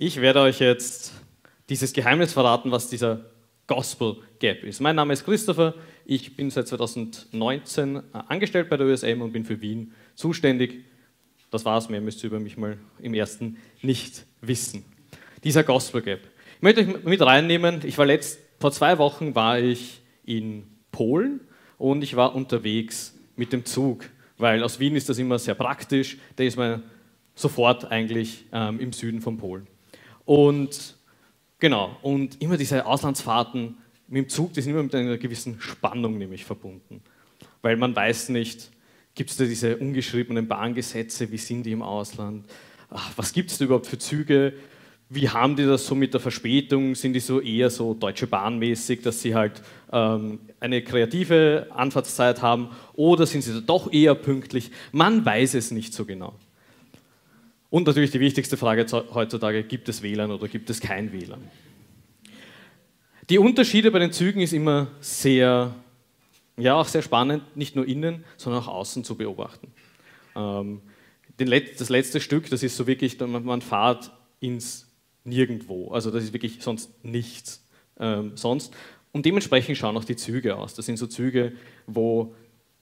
Ich werde euch jetzt dieses Geheimnis verraten, was dieser Gospel Gap ist. Mein Name ist Christopher, ich bin seit 2019 äh, angestellt bei der USM und bin für Wien zuständig. Das war's, mehr müsst ihr über mich mal im ersten nicht wissen. Dieser Gospel Gap. Ich möchte euch mit reinnehmen, ich war letzt, vor zwei Wochen war ich in Polen und ich war unterwegs mit dem Zug, weil aus Wien ist das immer sehr praktisch, da ist man sofort eigentlich ähm, im Süden von Polen. Und genau, und immer diese Auslandsfahrten mit dem Zug, die sind immer mit einer gewissen Spannung nämlich verbunden. Weil man weiß nicht, gibt es da diese ungeschriebenen Bahngesetze, wie sind die im Ausland? Ach, was gibt es da überhaupt für Züge? Wie haben die das so mit der Verspätung? Sind die so eher so deutsche Bahnmäßig, dass sie halt ähm, eine kreative Anfahrtszeit haben? Oder sind sie da doch eher pünktlich? Man weiß es nicht so genau. Und natürlich die wichtigste Frage heutzutage, gibt es WLAN oder gibt es kein WLAN? Die Unterschiede bei den Zügen ist immer sehr, ja auch sehr spannend, nicht nur innen, sondern auch außen zu beobachten. Ähm, das letzte Stück, das ist so wirklich, man fahrt ins Nirgendwo, also das ist wirklich sonst nichts ähm, sonst. Und dementsprechend schauen auch die Züge aus. Das sind so Züge, wo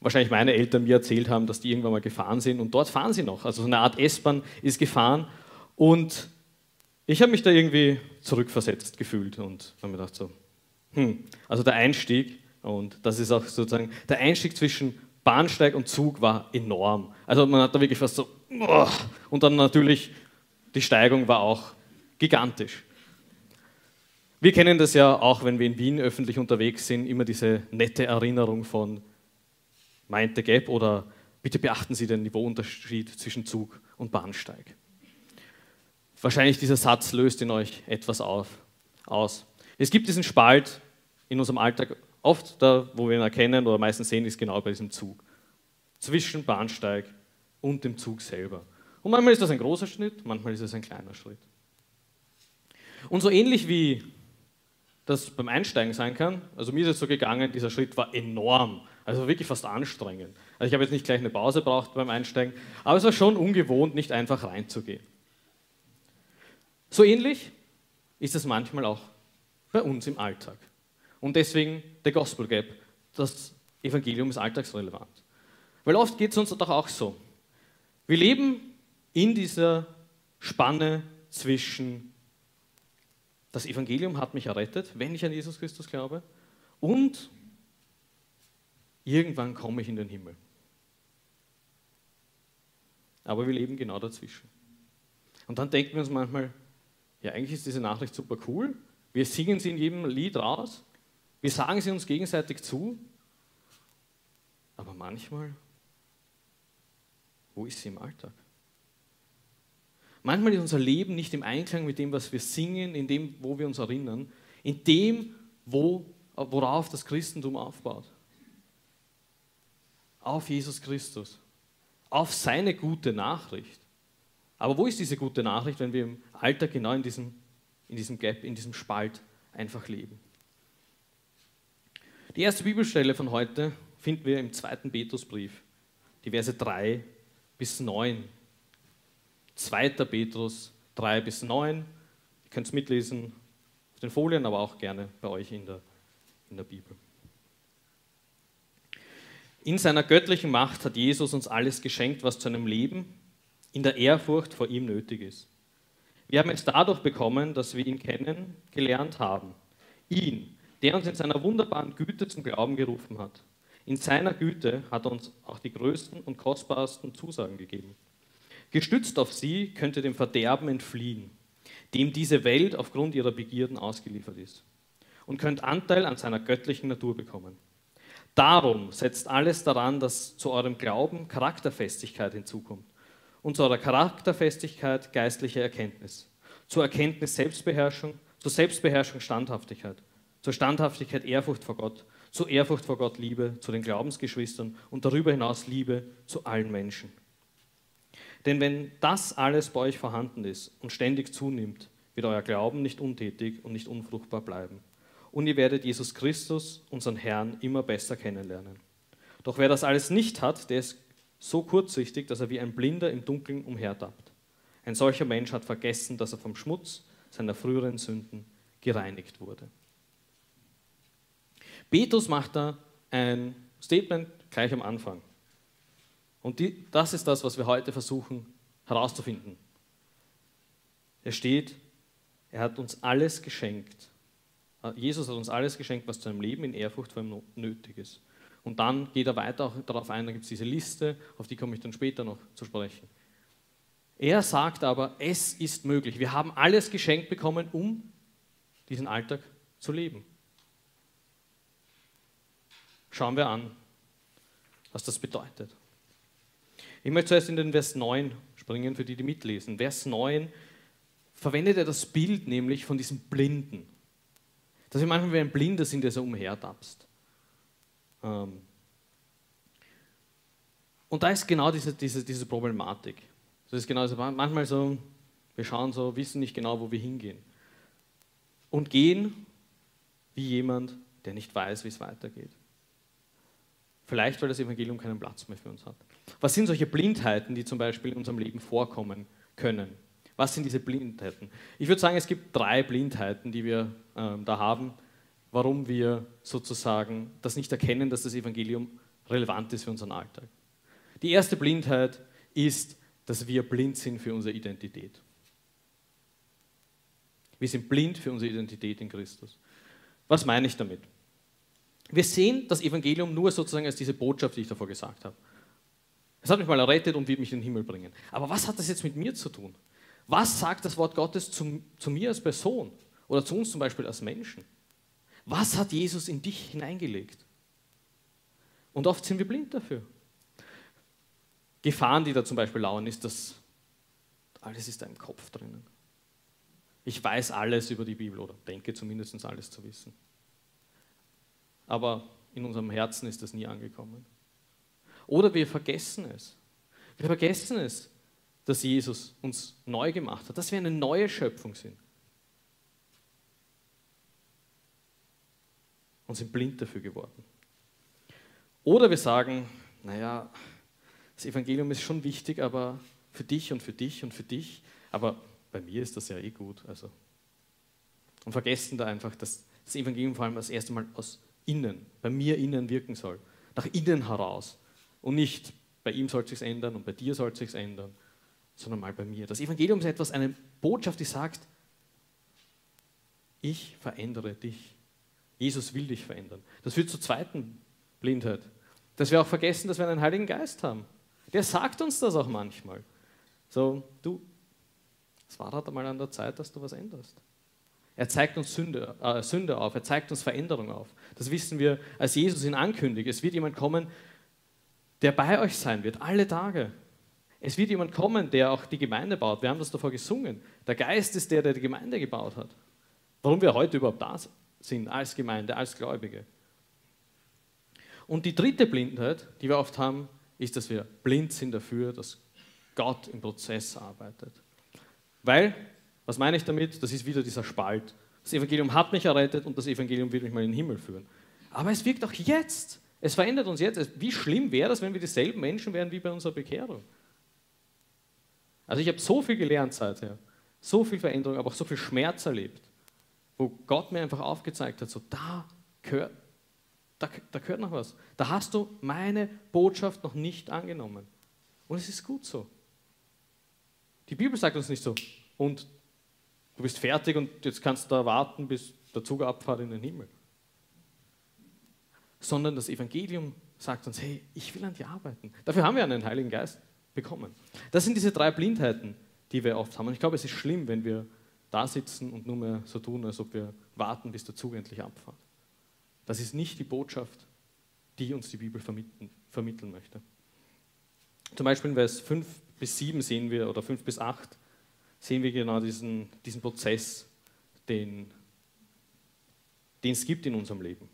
wahrscheinlich meine Eltern mir erzählt haben, dass die irgendwann mal gefahren sind und dort fahren sie noch. Also so eine Art S-Bahn ist gefahren und ich habe mich da irgendwie zurückversetzt gefühlt und habe mir gedacht so, hm, also der Einstieg und das ist auch sozusagen, der Einstieg zwischen Bahnsteig und Zug war enorm. Also man hat da wirklich fast so, und dann natürlich die Steigung war auch gigantisch. Wir kennen das ja auch, wenn wir in Wien öffentlich unterwegs sind, immer diese nette Erinnerung von meinte Gap oder bitte beachten Sie den Niveauunterschied zwischen Zug und Bahnsteig. Wahrscheinlich dieser Satz löst in euch etwas auf, aus. Es gibt diesen Spalt in unserem Alltag, oft da, wo wir ihn erkennen oder meistens sehen, ist genau bei diesem Zug. Zwischen Bahnsteig und dem Zug selber. Und manchmal ist das ein großer Schritt, manchmal ist es ein kleiner Schritt. Und so ähnlich wie das beim Einsteigen sein kann, also mir ist es so gegangen, dieser Schritt war enorm. Also wirklich fast anstrengend. Also ich habe jetzt nicht gleich eine Pause braucht beim Einsteigen, aber es war schon ungewohnt, nicht einfach reinzugehen. So ähnlich ist es manchmal auch bei uns im Alltag. Und deswegen der Gospel Gap, das Evangelium ist alltagsrelevant. Weil oft geht es uns doch auch so. Wir leben in dieser Spanne zwischen das Evangelium hat mich errettet, wenn ich an Jesus Christus glaube, und irgendwann komme ich in den Himmel. Aber wir leben genau dazwischen. Und dann denken wir uns manchmal, ja, eigentlich ist diese Nachricht super cool. Wir singen sie in jedem Lied raus. Wir sagen sie uns gegenseitig zu. Aber manchmal, wo ist sie im Alltag? Manchmal ist unser Leben nicht im Einklang mit dem, was wir singen, in dem, wo wir uns erinnern, in dem, wo, worauf das Christentum aufbaut auf Jesus Christus, auf seine gute Nachricht. Aber wo ist diese gute Nachricht, wenn wir im Alltag genau in diesem, in diesem Gap, in diesem Spalt einfach leben? Die erste Bibelstelle von heute finden wir im zweiten Petrusbrief, die Verse 3 bis 9. 2. Petrus 3 bis 9. Ihr könnt es mitlesen auf den Folien, aber auch gerne bei euch in der, in der Bibel. In seiner göttlichen Macht hat Jesus uns alles geschenkt, was zu einem Leben in der Ehrfurcht vor ihm nötig ist. Wir haben es dadurch bekommen, dass wir ihn kennengelernt haben. Ihn, der uns in seiner wunderbaren Güte zum Glauben gerufen hat. In seiner Güte hat er uns auch die größten und kostbarsten Zusagen gegeben. Gestützt auf sie könnt ihr dem Verderben entfliehen, dem diese Welt aufgrund ihrer Begierden ausgeliefert ist, und könnt Anteil an seiner göttlichen Natur bekommen. Darum setzt alles daran, dass zu eurem Glauben Charakterfestigkeit hinzukommt und zu eurer Charakterfestigkeit geistliche Erkenntnis, zur Erkenntnis Selbstbeherrschung, zur Selbstbeherrschung Standhaftigkeit, zur Standhaftigkeit Ehrfurcht vor Gott, zur Ehrfurcht vor Gott Liebe zu den Glaubensgeschwistern und darüber hinaus Liebe zu allen Menschen. Denn wenn das alles bei euch vorhanden ist und ständig zunimmt, wird euer Glauben nicht untätig und nicht unfruchtbar bleiben und ihr werdet Jesus Christus, unseren Herrn, immer besser kennenlernen. Doch wer das alles nicht hat, der ist so kurzsichtig, dass er wie ein Blinder im Dunkeln umhertappt. Ein solcher Mensch hat vergessen, dass er vom Schmutz seiner früheren Sünden gereinigt wurde. Petrus macht da ein Statement gleich am Anfang. Und die, das ist das, was wir heute versuchen herauszufinden. Er steht, er hat uns alles geschenkt. Jesus hat uns alles geschenkt, was zu einem Leben in Ehrfurcht vor ihm nötig ist. Und dann geht er weiter auch darauf ein, da gibt es diese Liste, auf die komme ich dann später noch zu sprechen. Er sagt aber, es ist möglich. Wir haben alles geschenkt bekommen, um diesen Alltag zu leben. Schauen wir an, was das bedeutet. Ich möchte zuerst in den Vers 9 springen, für die, die mitlesen. Vers 9 verwendet er das Bild nämlich von diesem Blinden. Dass wir manchmal wie ein Blinder sind, der so umhertapst. Ähm, und da ist genau diese, diese, diese Problematik. Das ist genau so, manchmal so, wir schauen so, wissen nicht genau, wo wir hingehen. Und gehen wie jemand, der nicht weiß, wie es weitergeht. Vielleicht, weil das Evangelium keinen Platz mehr für uns hat. Was sind solche Blindheiten, die zum Beispiel in unserem Leben vorkommen können? Was sind diese Blindheiten? Ich würde sagen, es gibt drei Blindheiten, die wir äh, da haben, warum wir sozusagen das nicht erkennen, dass das Evangelium relevant ist für unseren Alltag. Die erste Blindheit ist, dass wir blind sind für unsere Identität. Wir sind blind für unsere Identität in Christus. Was meine ich damit? Wir sehen das Evangelium nur sozusagen als diese Botschaft, die ich davor gesagt habe. Es hat mich mal errettet und wird mich in den Himmel bringen. Aber was hat das jetzt mit mir zu tun? Was sagt das Wort Gottes zu, zu mir als Person oder zu uns zum Beispiel als Menschen? Was hat Jesus in dich hineingelegt? Und oft sind wir blind dafür. Gefahren, die da zum Beispiel lauern, ist, dass alles ist da im Kopf drinnen. Ich weiß alles über die Bibel oder denke zumindest alles zu wissen. Aber in unserem Herzen ist das nie angekommen. Oder wir vergessen es. Wir vergessen es, dass Jesus uns neu gemacht hat, dass wir eine neue Schöpfung sind. Und sind blind dafür geworden. Oder wir sagen, naja, das Evangelium ist schon wichtig, aber für dich und für dich und für dich. Aber bei mir ist das ja eh gut. Also. Und vergessen da einfach, dass das Evangelium vor allem das erste Mal aus innen, bei mir innen wirken soll. Nach innen heraus. Und nicht bei ihm soll sich ändern und bei dir soll sich ändern, sondern mal bei mir. Das Evangelium ist etwas, eine Botschaft, die sagt, ich verändere dich. Jesus will dich verändern. Das führt zur zweiten Blindheit. Dass wir auch vergessen, dass wir einen Heiligen Geist haben. Der sagt uns das auch manchmal. So, du, es war halt einmal an der Zeit, dass du was änderst. Er zeigt uns Sünde, äh, Sünde auf, er zeigt uns Veränderung auf. Das wissen wir, als Jesus ihn ankündigt. Es wird jemand kommen, der bei euch sein wird, alle Tage. Es wird jemand kommen, der auch die Gemeinde baut. Wir haben das davor gesungen. Der Geist ist der, der die Gemeinde gebaut hat. Warum wir heute überhaupt da sind, als Gemeinde, als Gläubige. Und die dritte Blindheit, die wir oft haben, ist, dass wir blind sind dafür, dass Gott im Prozess arbeitet. Weil, was meine ich damit? Das ist wieder dieser Spalt. Das Evangelium hat mich errettet und das Evangelium wird mich mal in den Himmel führen. Aber es wirkt auch jetzt. Es verändert uns jetzt. Wie schlimm wäre das, wenn wir dieselben Menschen wären wie bei unserer Bekehrung? Also ich habe so viel gelernt seither, so viel Veränderung, aber auch so viel Schmerz erlebt, wo Gott mir einfach aufgezeigt hat, so da gehört, da, da gehört noch was. Da hast du meine Botschaft noch nicht angenommen. Und es ist gut so. Die Bibel sagt uns nicht so, und du bist fertig und jetzt kannst du da warten, bis der Zug abfahrt in den Himmel. Sondern das Evangelium sagt uns, hey, ich will an dir arbeiten. Dafür haben wir einen Heiligen Geist bekommen. Das sind diese drei Blindheiten, die wir oft haben. Und ich glaube, es ist schlimm, wenn wir da sitzen und nur mehr so tun, als ob wir warten, bis der Zug endlich abfährt. Das ist nicht die Botschaft, die uns die Bibel vermitteln, möchte. Zum Beispiel in Vers 5 bis 7 sehen wir, oder 5 bis 8, sehen wir genau diesen, diesen Prozess, den, den es gibt in unserem Leben.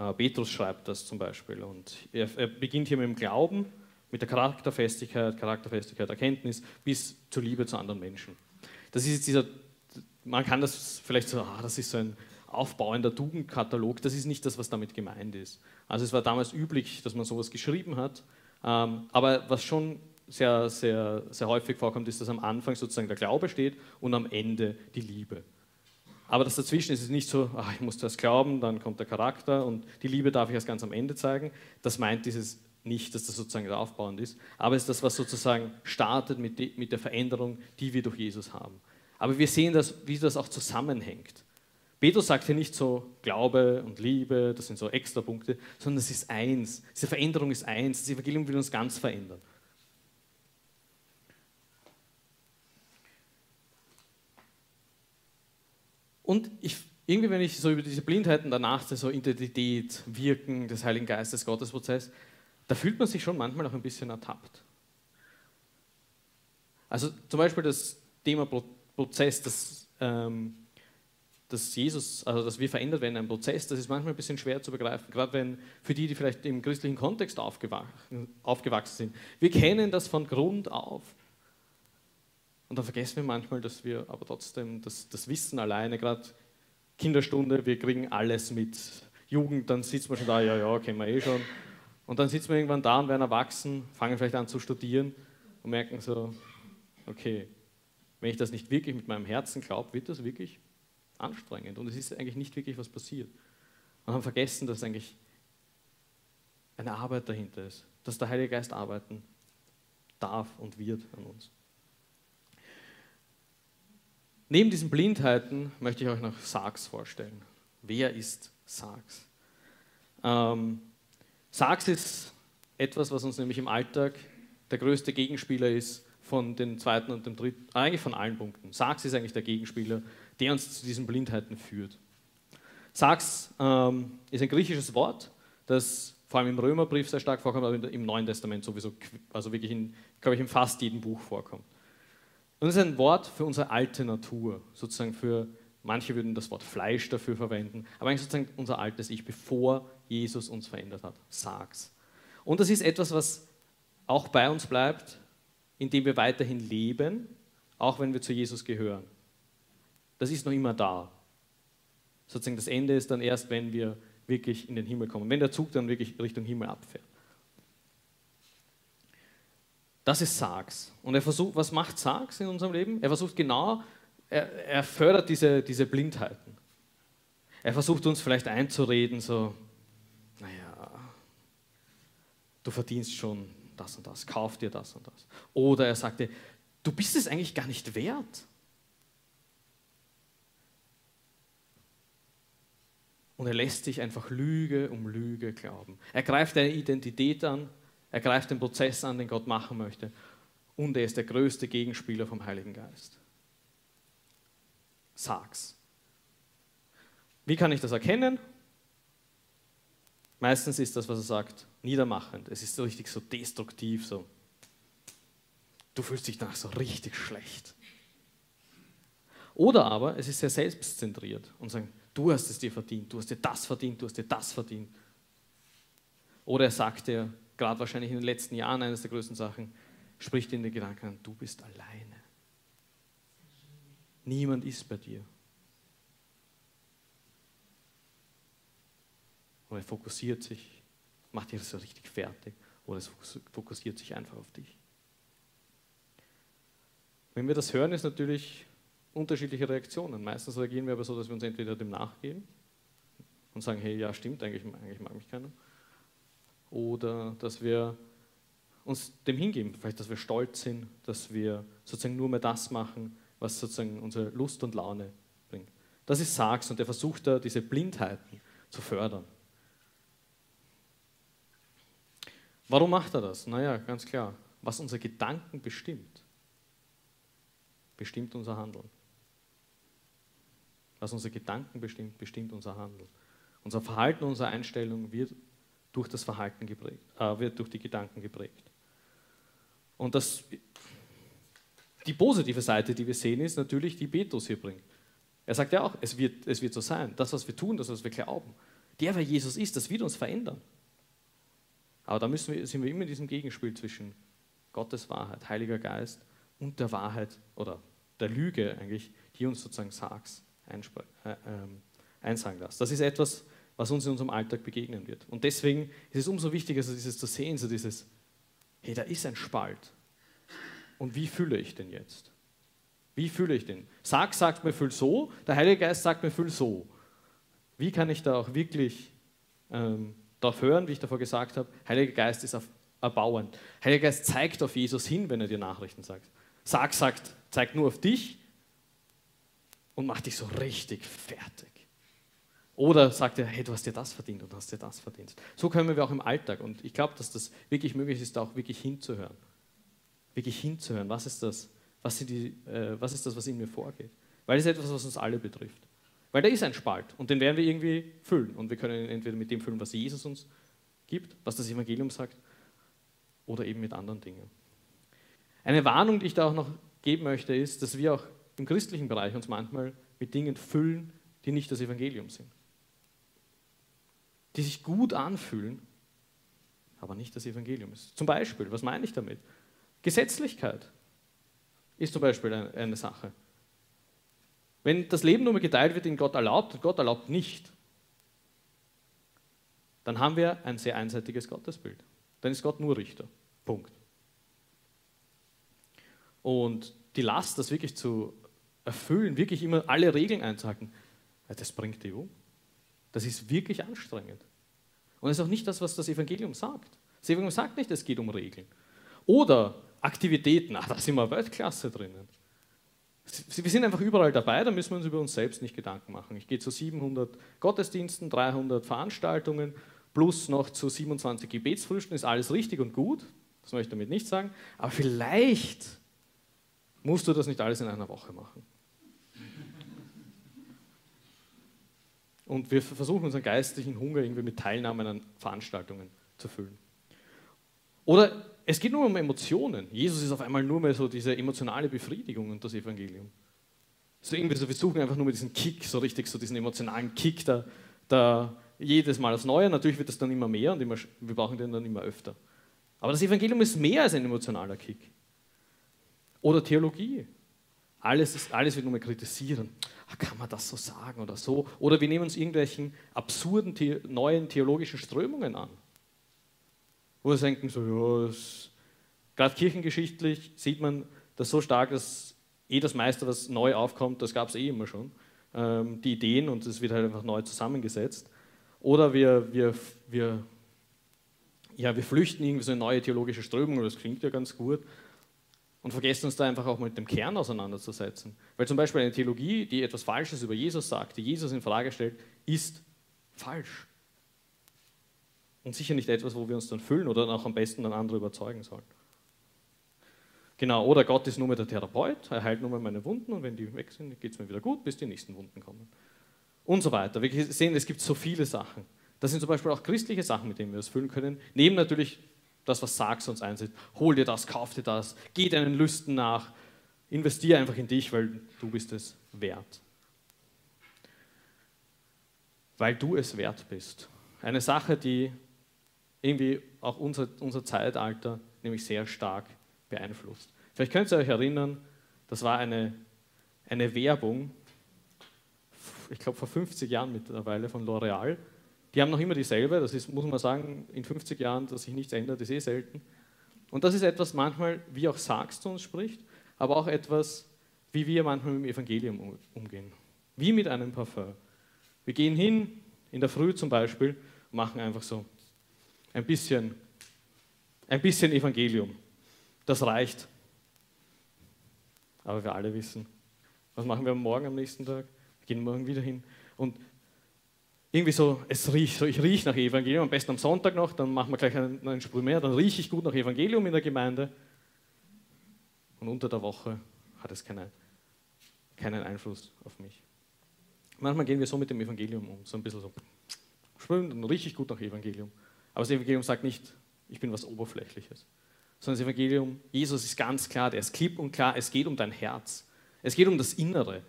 Äh, Petrus schreibt das zum Beispiel und er, er beginnt hier mit dem Glauben, mit der Charakterfestigkeit, Charakterfestigkeit, Erkenntnis bis zur Liebe zu anderen Menschen. Das ist jetzt dieser, man kann das vielleicht so, ah, das ist so ein aufbauender Tugendkatalog, das ist nicht das, was damit gemeint ist. Also es war damals üblich, dass man sowas geschrieben hat, ähm, aber was schon sehr, sehr, sehr häufig vorkommt, ist, dass am Anfang sozusagen der Glaube steht und am Ende die Liebe. Aber das dazwischen ist es nicht so, ach, ich muss das glauben, dann kommt der Charakter und die Liebe darf ich erst ganz am Ende zeigen. Das meint dieses nicht, dass das sozusagen aufbauend ist, aber es ist das, was sozusagen startet mit, de, mit der Veränderung, die wir durch Jesus haben. Aber wir sehen, das, wie das auch zusammenhängt. Petrus sagt hier nicht so Glaube und Liebe, das sind so extra Punkte, sondern es ist eins. Diese Veränderung ist eins. Das Evangelium will uns ganz verändern. Und ich, irgendwie, wenn ich so über diese Blindheiten danach, so Identität, Wirken des Heiligen Geistes, Gottesprozess, da fühlt man sich schon manchmal auch ein bisschen ertappt. Also zum Beispiel das Thema Prozess, das, ähm, dass Jesus, also dass wir verändert werden in einem Prozess, das ist manchmal ein bisschen schwer zu begreifen, gerade wenn für die, die vielleicht im christlichen Kontext aufgewachsen, aufgewachsen sind. Wir kennen das von Grund auf. Und dann vergessen wir manchmal, dass wir aber trotzdem das, das Wissen alleine, gerade Kinderstunde, wir kriegen alles mit. Jugend, dann sitzt man schon da, ja, ja, kennen wir eh schon. Und dann sitzen wir irgendwann da und werden erwachsen, fangen vielleicht an zu studieren und merken so, okay, wenn ich das nicht wirklich mit meinem Herzen glaube, wird das wirklich anstrengend und es ist eigentlich nicht wirklich was passiert. Und haben vergessen, dass eigentlich eine Arbeit dahinter ist, dass der Heilige Geist arbeiten darf und wird an uns. Neben diesen Blindheiten möchte ich euch noch Sargs vorstellen. Wer ist Sargs? Ähm, Sargs ist etwas, was uns nämlich im Alltag der größte Gegenspieler ist von den zweiten und dem dritten, eigentlich von allen Punkten. Sargs ist eigentlich der Gegenspieler, der uns zu diesen Blindheiten führt. Sargs ähm, ist ein griechisches Wort, das vor allem im Römerbrief sehr stark vorkommt, aber im Neuen Testament sowieso, also wirklich in, glaube ich, in fast jedem Buch vorkommt. Und es ist ein Wort für unsere alte Natur, sozusagen für, manche würden das Wort Fleisch dafür verwenden, aber eigentlich sozusagen unser altes Ich, bevor Jesus uns verändert hat. Sag's. Und das ist etwas, was auch bei uns bleibt, indem wir weiterhin leben, auch wenn wir zu Jesus gehören. Das ist noch immer da. Sozusagen das Ende ist dann erst, wenn wir wirklich in den Himmel kommen, wenn der Zug dann wirklich Richtung Himmel abfährt. Das ist Sargs. Und er versucht, was macht Sargs in unserem Leben? Er versucht genau, er, er fördert diese, diese Blindheiten. Er versucht uns vielleicht einzureden, so, naja, du verdienst schon das und das, kauf dir das und das. Oder er sagte, du bist es eigentlich gar nicht wert. Und er lässt sich einfach Lüge um Lüge glauben. Er greift deine Identität an, er greift den Prozess an, den Gott machen möchte. Und er ist der größte Gegenspieler vom Heiligen Geist. Sag's. Wie kann ich das erkennen? Meistens ist das, was er sagt, niedermachend. Es ist so richtig so destruktiv, so. Du fühlst dich danach so richtig schlecht. Oder aber es ist sehr selbstzentriert und sagt, du hast es dir verdient, du hast dir das verdient, du hast dir das verdient. Oder er sagt dir, gerade wahrscheinlich in den letzten Jahren eines der größten Sachen, spricht in den Gedanken an, du bist alleine. Niemand ist bei dir. Und er fokussiert sich, macht dich so richtig fertig oder es fokussiert sich einfach auf dich. Wenn wir das hören, ist natürlich unterschiedliche Reaktionen. Meistens reagieren wir aber so, dass wir uns entweder dem nachgeben und sagen, hey, ja, stimmt, eigentlich, eigentlich mag mich keiner oder dass wir uns dem hingeben, vielleicht, dass wir stolz sind, dass wir sozusagen nur mehr das machen, was sozusagen unsere Lust und Laune bringt. Das ist Sargs und er versucht da diese Blindheiten zu fördern. Warum macht er das? Naja, ganz klar, was unsere Gedanken bestimmt, bestimmt unser Handeln. Was unsere Gedanken bestimmt, bestimmt unser Handeln. Unser Verhalten, unsere Einstellung wird durch das Verhalten geprägt, äh, wird durch die Gedanken geprägt. Und das, die positive Seite, die wir sehen, ist natürlich, die Petrus hier bringt. Er sagt ja auch, es wird, es wird so sein. Das, was wir tun, das, was wir glauben. Der, wer Jesus ist, das wird uns verändern. Aber da müssen wir, sind wir immer in diesem Gegenspiel zwischen Gottes Wahrheit, Heiliger Geist und der Wahrheit oder der Lüge eigentlich, die uns sozusagen Sargs äh, äh, einsagen lässt. Das ist etwas, was uns in unserem Alltag begegnen wird. Und deswegen ist es umso wichtiger, so dieses zu sehen, so dieses, hey, da ist ein Spalt. Und wie fühle ich den jetzt? Wie fühle ich den? Sag sagt mir, fühl so, der Heilige Geist sagt mir, fühl so. Wie kann ich da auch wirklich ähm, darauf hören, wie ich davor gesagt habe, Heiliger Geist ist auf, erbauend. Heiliger Geist zeigt auf Jesus hin, wenn er dir Nachrichten sagt. Sag sagt, zeigt nur auf dich und macht dich so richtig fertig. Oder sagt er, hey, du hast dir das verdient und hast dir das verdient. So können wir auch im Alltag. Und ich glaube, dass das wirklich möglich ist, da auch wirklich hinzuhören. Wirklich hinzuhören. Was ist das? Was, die, äh, was ist das, was in mir vorgeht? Weil es ist etwas, was uns alle betrifft. Weil da ist ein Spalt und den werden wir irgendwie füllen. Und wir können ihn entweder mit dem füllen, was Jesus uns gibt, was das Evangelium sagt, oder eben mit anderen Dingen. Eine Warnung, die ich da auch noch geben möchte, ist, dass wir auch im christlichen Bereich uns manchmal mit Dingen füllen, die nicht das Evangelium sind die sich gut anfühlen, aber nicht das Evangelium ist. Zum Beispiel, was meine ich damit? Gesetzlichkeit ist zum Beispiel eine Sache. Wenn das Leben nur geteilt wird in Gott erlaubt und Gott erlaubt nicht, dann haben wir ein sehr einseitiges Gottesbild. Dann ist Gott nur Richter. Punkt. Und die Last, das wirklich zu erfüllen, wirklich immer alle Regeln einzuhalten, das bringt die um. Das ist wirklich anstrengend. Und das ist auch nicht das, was das Evangelium sagt. Das Evangelium sagt nicht, es geht um Regeln. Oder Aktivitäten, ach, da sind wir Weltklasse drinnen. Wir sind einfach überall dabei, da müssen wir uns über uns selbst nicht Gedanken machen. Ich gehe zu 700 Gottesdiensten, 300 Veranstaltungen, plus noch zu 27 Gebetsfrüchten, ist alles richtig und gut, das möchte ich damit nicht sagen, aber vielleicht musst du das nicht alles in einer Woche machen. Und wir versuchen unseren geistlichen Hunger irgendwie mit Teilnahme an Veranstaltungen zu füllen. Oder es geht nur um Emotionen. Jesus ist auf einmal nur mehr so diese emotionale Befriedigung und das Evangelium. So irgendwie so, wir suchen einfach nur mit diesem Kick, so richtig so diesen emotionalen Kick, da, da jedes Mal das Neue. Natürlich wird das dann immer mehr und immer, wir brauchen den dann immer öfter. Aber das Evangelium ist mehr als ein emotionaler Kick. Oder Theologie. Alles, ist, alles wird nur mehr kritisieren. Ah, kann man das so sagen oder so? Oder wir nehmen uns irgendwelchen absurden neuen theologischen Strömungen an. Wo wir denken, so, ja, gerade kirchengeschichtlich sieht man das so stark, dass eh das meiste, was neu aufkommt, das gab es eh immer schon. Ähm, die Ideen und es wird halt einfach neu zusammengesetzt. Oder wir, wir, wir, ja, wir flüchten irgendwie so eine neue theologische Strömung, das klingt ja ganz gut, und vergessen uns da einfach auch mit dem Kern auseinanderzusetzen. Weil zum Beispiel eine Theologie, die etwas Falsches über Jesus sagt, die Jesus in Frage stellt, ist falsch. Und sicher nicht etwas, wo wir uns dann füllen oder auch am besten dann andere überzeugen sollen. Genau, oder Gott ist nur mehr der Therapeut, er heilt nur mehr meine Wunden und wenn die weg sind, geht es mir wieder gut, bis die nächsten Wunden kommen. Und so weiter. Wir sehen, es gibt so viele Sachen. Das sind zum Beispiel auch christliche Sachen, mit denen wir das füllen können. Neben natürlich das, was sagst, uns einsetzt. Hol dir das, kauf dir das, geh deinen Lüsten nach, investiere einfach in dich, weil du bist es wert. Weil du es wert bist. Eine Sache, die irgendwie auch unser, unser Zeitalter nämlich sehr stark beeinflusst. Vielleicht könnt ihr euch erinnern, das war eine, eine Werbung, ich glaube vor 50 Jahren mittlerweile von L'Oreal, die haben noch immer dieselbe, das ist, muss man sagen, in 50 Jahren, dass sich nichts ändert, ist eh selten. Und das ist etwas manchmal, wie auch Sachs zu uns spricht, aber auch etwas, wie wir manchmal mit dem Evangelium umgehen. Wie mit einem Parfum. Wir gehen hin, in der Früh zum Beispiel, machen einfach so ein bisschen, ein bisschen Evangelium. Das reicht. Aber wir alle wissen, was machen wir morgen am nächsten Tag? Wir gehen morgen wieder hin. Und irgendwie so, es riecht, so ich rieche nach Evangelium, am besten am Sonntag noch, dann machen wir gleich einen, einen Sprung mehr, dann rieche ich gut nach Evangelium in der Gemeinde. Und unter der Woche hat es keine, keinen Einfluss auf mich. Manchmal gehen wir so mit dem Evangelium um, so ein bisschen so, schwimmen, dann rieche ich gut nach Evangelium. Aber das Evangelium sagt nicht, ich bin was Oberflächliches. Sondern das Evangelium, Jesus ist ganz klar, der ist klipp und klar, es geht um dein Herz. Es geht um das Innere.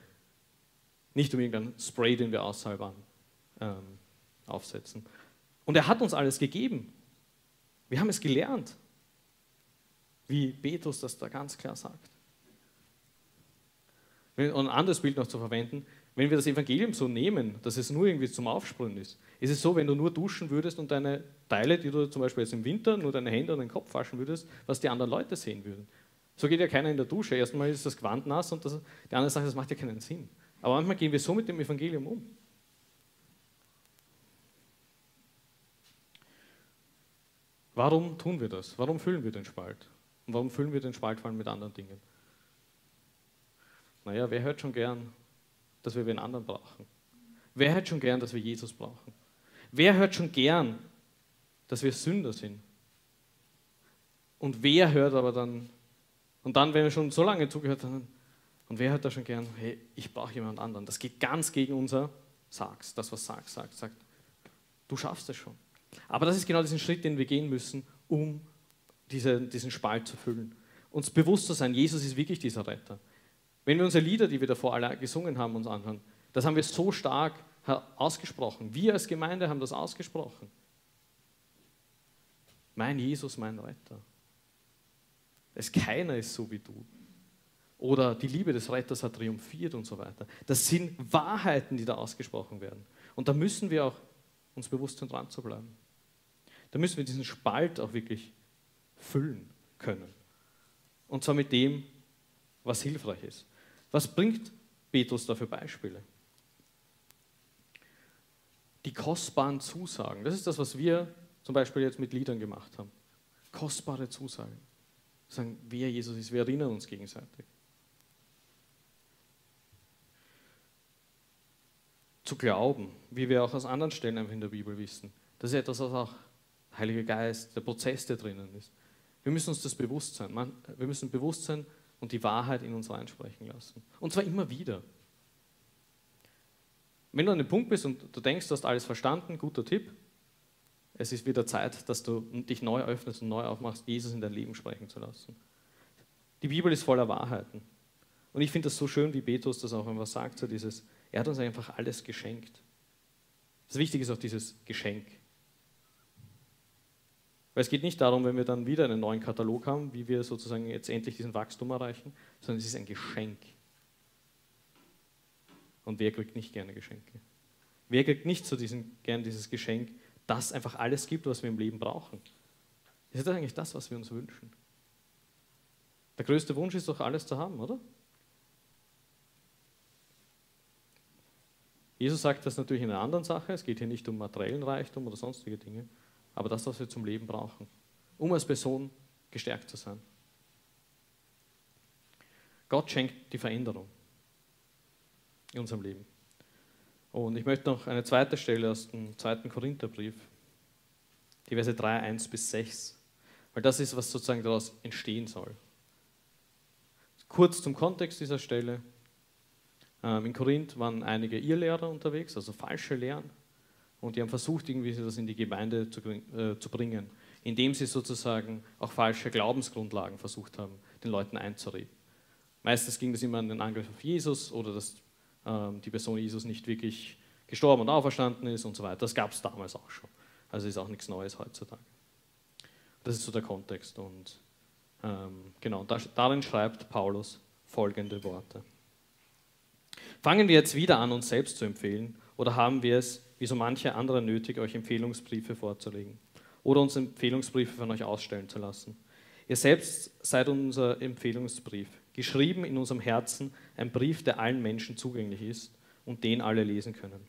Nicht um irgendeinen Spray, den wir aushalbern ähm, aufsetzen. Und er hat uns alles gegeben. Wir haben es gelernt, wie Petrus das da ganz klar sagt. Und ein anderes Bild noch zu verwenden, wenn wir das Evangelium so nehmen, dass es nur irgendwie zum Aufsprühen ist, ist es so, wenn du nur duschen würdest und deine Teile, die du zum Beispiel jetzt im Winter, nur deine Hände und den Kopf waschen würdest, was die anderen Leute sehen würden. So geht ja keiner in der Dusche. Erstmal ist das Gewand nass und das, die andere sagt, das macht ja keinen Sinn. Aber manchmal gehen wir so mit dem Evangelium um. Warum tun wir das? Warum füllen wir den Spalt? Und warum füllen wir den Spalt vor allem mit anderen Dingen? Naja, wer hört schon gern, dass wir einen anderen brauchen? Wer hört schon gern, dass wir Jesus brauchen? Wer hört schon gern, dass wir Sünder sind? Und wer hört aber dann, und dann, wenn wir schon so lange zugehört haben, und wer hört da schon gern, hey, ich brauche jemand anderen? Das geht ganz gegen unser Sag's, das, was Sag's sagt. Sagt, du schaffst es schon. Aber das ist genau diesen Schritt, den wir gehen müssen, um diese, diesen Spalt zu füllen. Uns bewusst zu sein, Jesus ist wirklich dieser Retter. Wenn wir unsere Lieder, die wir davor alle gesungen haben, uns anhören, das haben wir so stark ausgesprochen. Wir als Gemeinde haben das ausgesprochen. Mein Jesus, mein Retter. Es keiner ist so wie du. Oder die Liebe des Retters hat triumphiert und so weiter. Das sind Wahrheiten, die da ausgesprochen werden. Und da müssen wir auch uns bewusst sind, dran zu bleiben. Da müssen wir diesen Spalt auch wirklich füllen können. Und zwar mit dem, was hilfreich ist. Was bringt Petrus da für Beispiele? Die kostbaren Zusagen. Das ist das, was wir zum Beispiel jetzt mit Liedern gemacht haben. Kostbare Zusagen. Sagen, wer Jesus ist. Wir erinnern uns gegenseitig. Zu glauben, wie wir auch aus anderen Stellen in der Bibel wissen. Das ist etwas, was auch der Heilige Geist, der Prozess, der drinnen ist. Wir müssen uns das bewusst sein. Wir müssen bewusst sein und die Wahrheit in uns reinsprechen lassen. Und zwar immer wieder. Wenn du an dem Punkt bist und du denkst, du hast alles verstanden, guter Tipp, es ist wieder Zeit, dass du dich neu öffnest und neu aufmachst, Jesus in dein Leben sprechen zu lassen. Die Bibel ist voller Wahrheiten. Und ich finde das so schön, wie Petrus das auch einfach sagt, so dieses, er hat uns einfach alles geschenkt. Das Wichtige ist auch dieses Geschenk. Weil es geht nicht darum, wenn wir dann wieder einen neuen Katalog haben, wie wir sozusagen jetzt endlich diesen Wachstum erreichen, sondern es ist ein Geschenk. Und wer kriegt nicht gerne Geschenke? Wer kriegt nicht so diesen, gern dieses Geschenk, das einfach alles gibt, was wir im Leben brauchen? Ist das eigentlich das, was wir uns wünschen? Der größte Wunsch ist doch, alles zu haben, oder? Jesus sagt das natürlich in einer anderen Sache. Es geht hier nicht um materiellen Reichtum oder sonstige Dinge, aber das, was wir zum Leben brauchen, um als Person gestärkt zu sein. Gott schenkt die Veränderung in unserem Leben. Und ich möchte noch eine zweite Stelle aus dem zweiten Korintherbrief, die Verse 3, 1 bis 6, weil das ist, was sozusagen daraus entstehen soll. Kurz zum Kontext dieser Stelle. Ähm, in Korinth waren einige Irrlehrer unterwegs, also falsche Lehren, und die haben versucht, irgendwie das in die Gemeinde zu, äh, zu bringen, indem sie sozusagen auch falsche Glaubensgrundlagen versucht haben, den Leuten einzureden. Meistens ging das immer an den Angriff auf Jesus oder dass ähm, die Person Jesus nicht wirklich gestorben und auferstanden ist und so weiter. Das gab es damals auch schon. Also ist auch nichts Neues heutzutage. Das ist so der Kontext. Und ähm, genau, da, darin schreibt Paulus folgende Worte. Fangen wir jetzt wieder an, uns selbst zu empfehlen, oder haben wir es, wie so manche andere, nötig, euch Empfehlungsbriefe vorzulegen oder uns Empfehlungsbriefe von euch ausstellen zu lassen? Ihr selbst seid unser Empfehlungsbrief geschrieben in unserem Herzen, ein Brief, der allen Menschen zugänglich ist und den alle lesen können.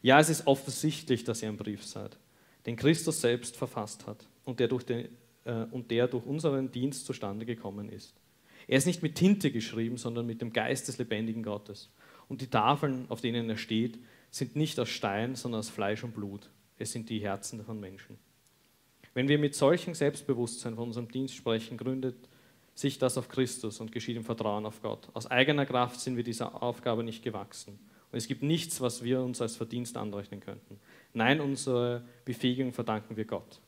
Ja, es ist offensichtlich, dass ihr ein Brief seid, den Christus selbst verfasst hat und der durch, den, äh, und der durch unseren Dienst zustande gekommen ist. Er ist nicht mit Tinte geschrieben, sondern mit dem Geist des lebendigen Gottes. Und die Tafeln, auf denen er steht, sind nicht aus Stein, sondern aus Fleisch und Blut. Es sind die Herzen von Menschen. Wenn wir mit solchem Selbstbewusstsein von unserem Dienst sprechen, gründet sich das auf Christus und geschieht im Vertrauen auf Gott. Aus eigener Kraft sind wir dieser Aufgabe nicht gewachsen. Und es gibt nichts, was wir uns als Verdienst anrechnen könnten. Nein, unsere Befähigung verdanken wir Gott.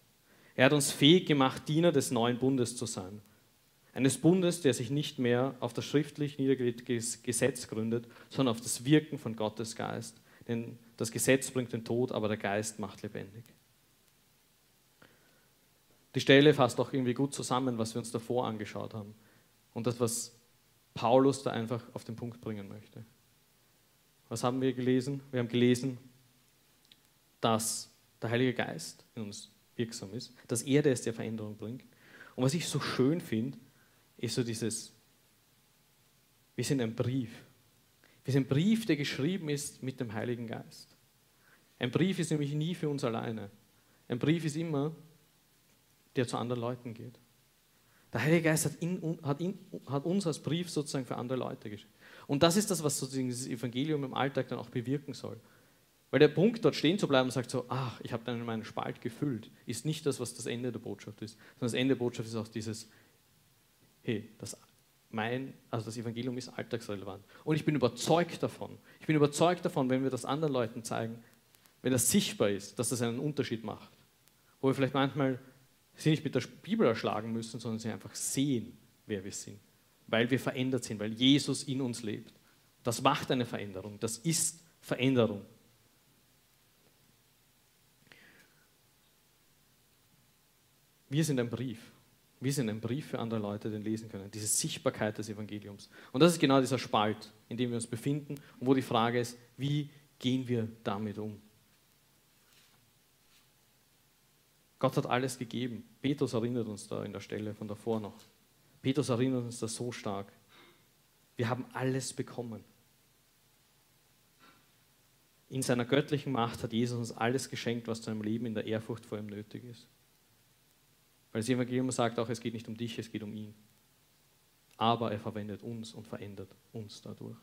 Er hat uns fähig gemacht, Diener des neuen Bundes zu sein. Eines Bundes, der sich nicht mehr auf das schriftlich niedergelegte Gesetz gründet, sondern auf das Wirken von Gottes Geist. Denn das Gesetz bringt den Tod, aber der Geist macht lebendig. Die Stelle fasst auch irgendwie gut zusammen, was wir uns davor angeschaut haben. Und das, was Paulus da einfach auf den Punkt bringen möchte. Was haben wir gelesen? Wir haben gelesen, dass der Heilige Geist in uns wirksam ist, dass er ist, der Veränderung bringt. Und was ich so schön finde, ist so dieses, wir sind ein Brief. Sind ein Brief, der geschrieben ist mit dem Heiligen Geist. Ein Brief ist nämlich nie für uns alleine. Ein Brief ist immer, der zu anderen Leuten geht. Der Heilige Geist hat, in, hat, in, hat uns als Brief sozusagen für andere Leute geschickt. Und das ist das, was sozusagen dieses Evangelium im Alltag dann auch bewirken soll. Weil der Punkt, dort stehen zu bleiben und sagt so, ach, ich habe dann meinen Spalt gefüllt, ist nicht das, was das Ende der Botschaft ist. Sondern das Ende der Botschaft ist auch dieses, hey, das, mein, also das Evangelium ist alltagsrelevant. Und ich bin überzeugt davon, ich bin überzeugt davon, wenn wir das anderen Leuten zeigen, wenn das sichtbar ist, dass das einen Unterschied macht. Wo wir vielleicht manchmal sie nicht mit der Bibel erschlagen müssen, sondern sie einfach sehen, wer wir sind. Weil wir verändert sind, weil Jesus in uns lebt. Das macht eine Veränderung. Das ist Veränderung. Wir sind ein Brief. Wir sind ein Brief für andere Leute, den lesen können. Diese Sichtbarkeit des Evangeliums. Und das ist genau dieser Spalt, in dem wir uns befinden und wo die Frage ist, wie gehen wir damit um? Gott hat alles gegeben. Petrus erinnert uns da in der Stelle von davor noch. Petrus erinnert uns da so stark. Wir haben alles bekommen. In seiner göttlichen Macht hat Jesus uns alles geschenkt, was zu einem Leben in der Ehrfurcht vor ihm nötig ist. Weil das Evangelium sagt auch, es geht nicht um dich, es geht um ihn. Aber er verwendet uns und verändert uns dadurch.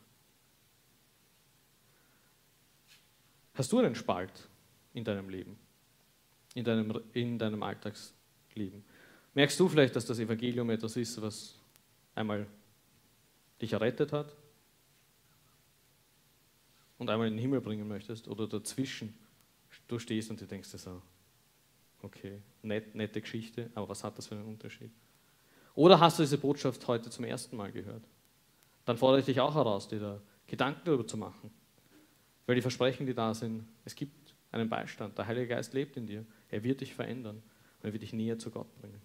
Hast du einen Spalt in deinem Leben? in deinem, in deinem Alltagsleben? Merkst du vielleicht, dass das Evangelium etwas ist, was einmal dich errettet hat und einmal in den Himmel bringen möchtest oder dazwischen du stehst und du denkst dir so, okay, nett, nette Geschichte, aber was hat das für einen Unterschied? Oder hast du diese Botschaft heute zum ersten Mal gehört? Dann fordere ich dich auch heraus, dir da Gedanken darüber zu machen. Weil die Versprechen, die da sind, es gibt einen Beistand. Der Heilige Geist lebt in dir. Er wird dich verändern und er wird dich näher zu Gott bringen.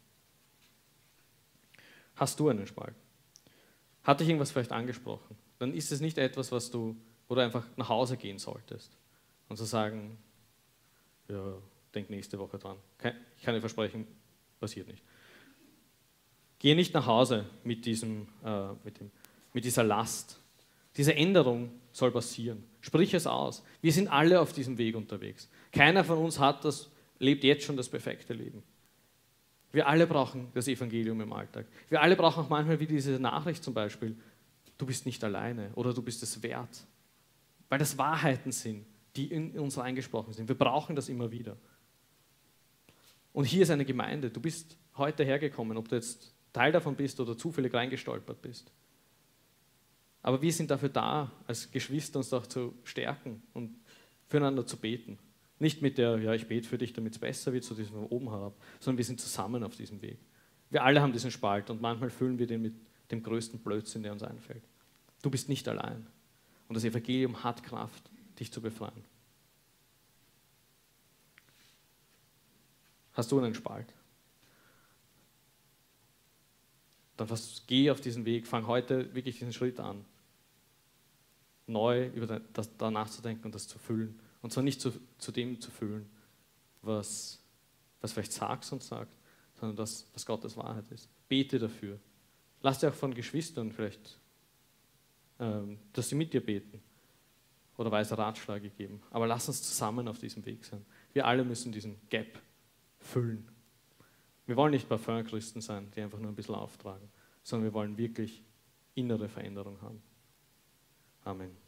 Hast du einen Spalt? Hat dich irgendwas vielleicht angesprochen? Dann ist es nicht etwas, was du, wo du einfach nach Hause gehen solltest und zu so sagen, ja, denk nächste Woche dran. Ich kann dir versprechen, passiert nicht. Gehe nicht nach Hause mit, diesem, äh, mit, dem, mit dieser Last. Diese Änderung soll passieren. Sprich es aus. Wir sind alle auf diesem Weg unterwegs. Keiner von uns hat das lebt jetzt schon das perfekte Leben. Wir alle brauchen das Evangelium im Alltag. Wir alle brauchen auch manchmal wie diese Nachricht zum Beispiel, du bist nicht alleine oder du bist es wert. Weil das Wahrheiten sind, die in uns eingesprochen sind. Wir brauchen das immer wieder. Und hier ist eine Gemeinde. Du bist heute hergekommen, ob du jetzt Teil davon bist oder zufällig reingestolpert bist. Aber wir sind dafür da, als Geschwister uns auch zu stärken und füreinander zu beten. Nicht mit der, ja, ich bete für dich, damit es besser wird, so diesem von oben herab, sondern wir sind zusammen auf diesem Weg. Wir alle haben diesen Spalt und manchmal füllen wir den mit dem größten Blödsinn, der uns einfällt. Du bist nicht allein. Und das Evangelium hat Kraft, dich zu befreien. Hast du einen Spalt? Dann geh auf diesen Weg, fang heute wirklich diesen Schritt an, neu über das, da nachzudenken und das zu füllen und zwar nicht zu, zu dem zu füllen, was, was vielleicht Sargs uns sagt, sondern das, was Gottes Wahrheit ist. Bete dafür. Lass dir auch von Geschwistern vielleicht, ähm, dass sie mit dir beten oder weise Ratschläge geben. Aber lass uns zusammen auf diesem Weg sein. Wir alle müssen diesen Gap füllen. Wir wollen nicht Parfum-Christen sein, die einfach nur ein bisschen auftragen, sondern wir wollen wirklich innere Veränderung haben. Amen.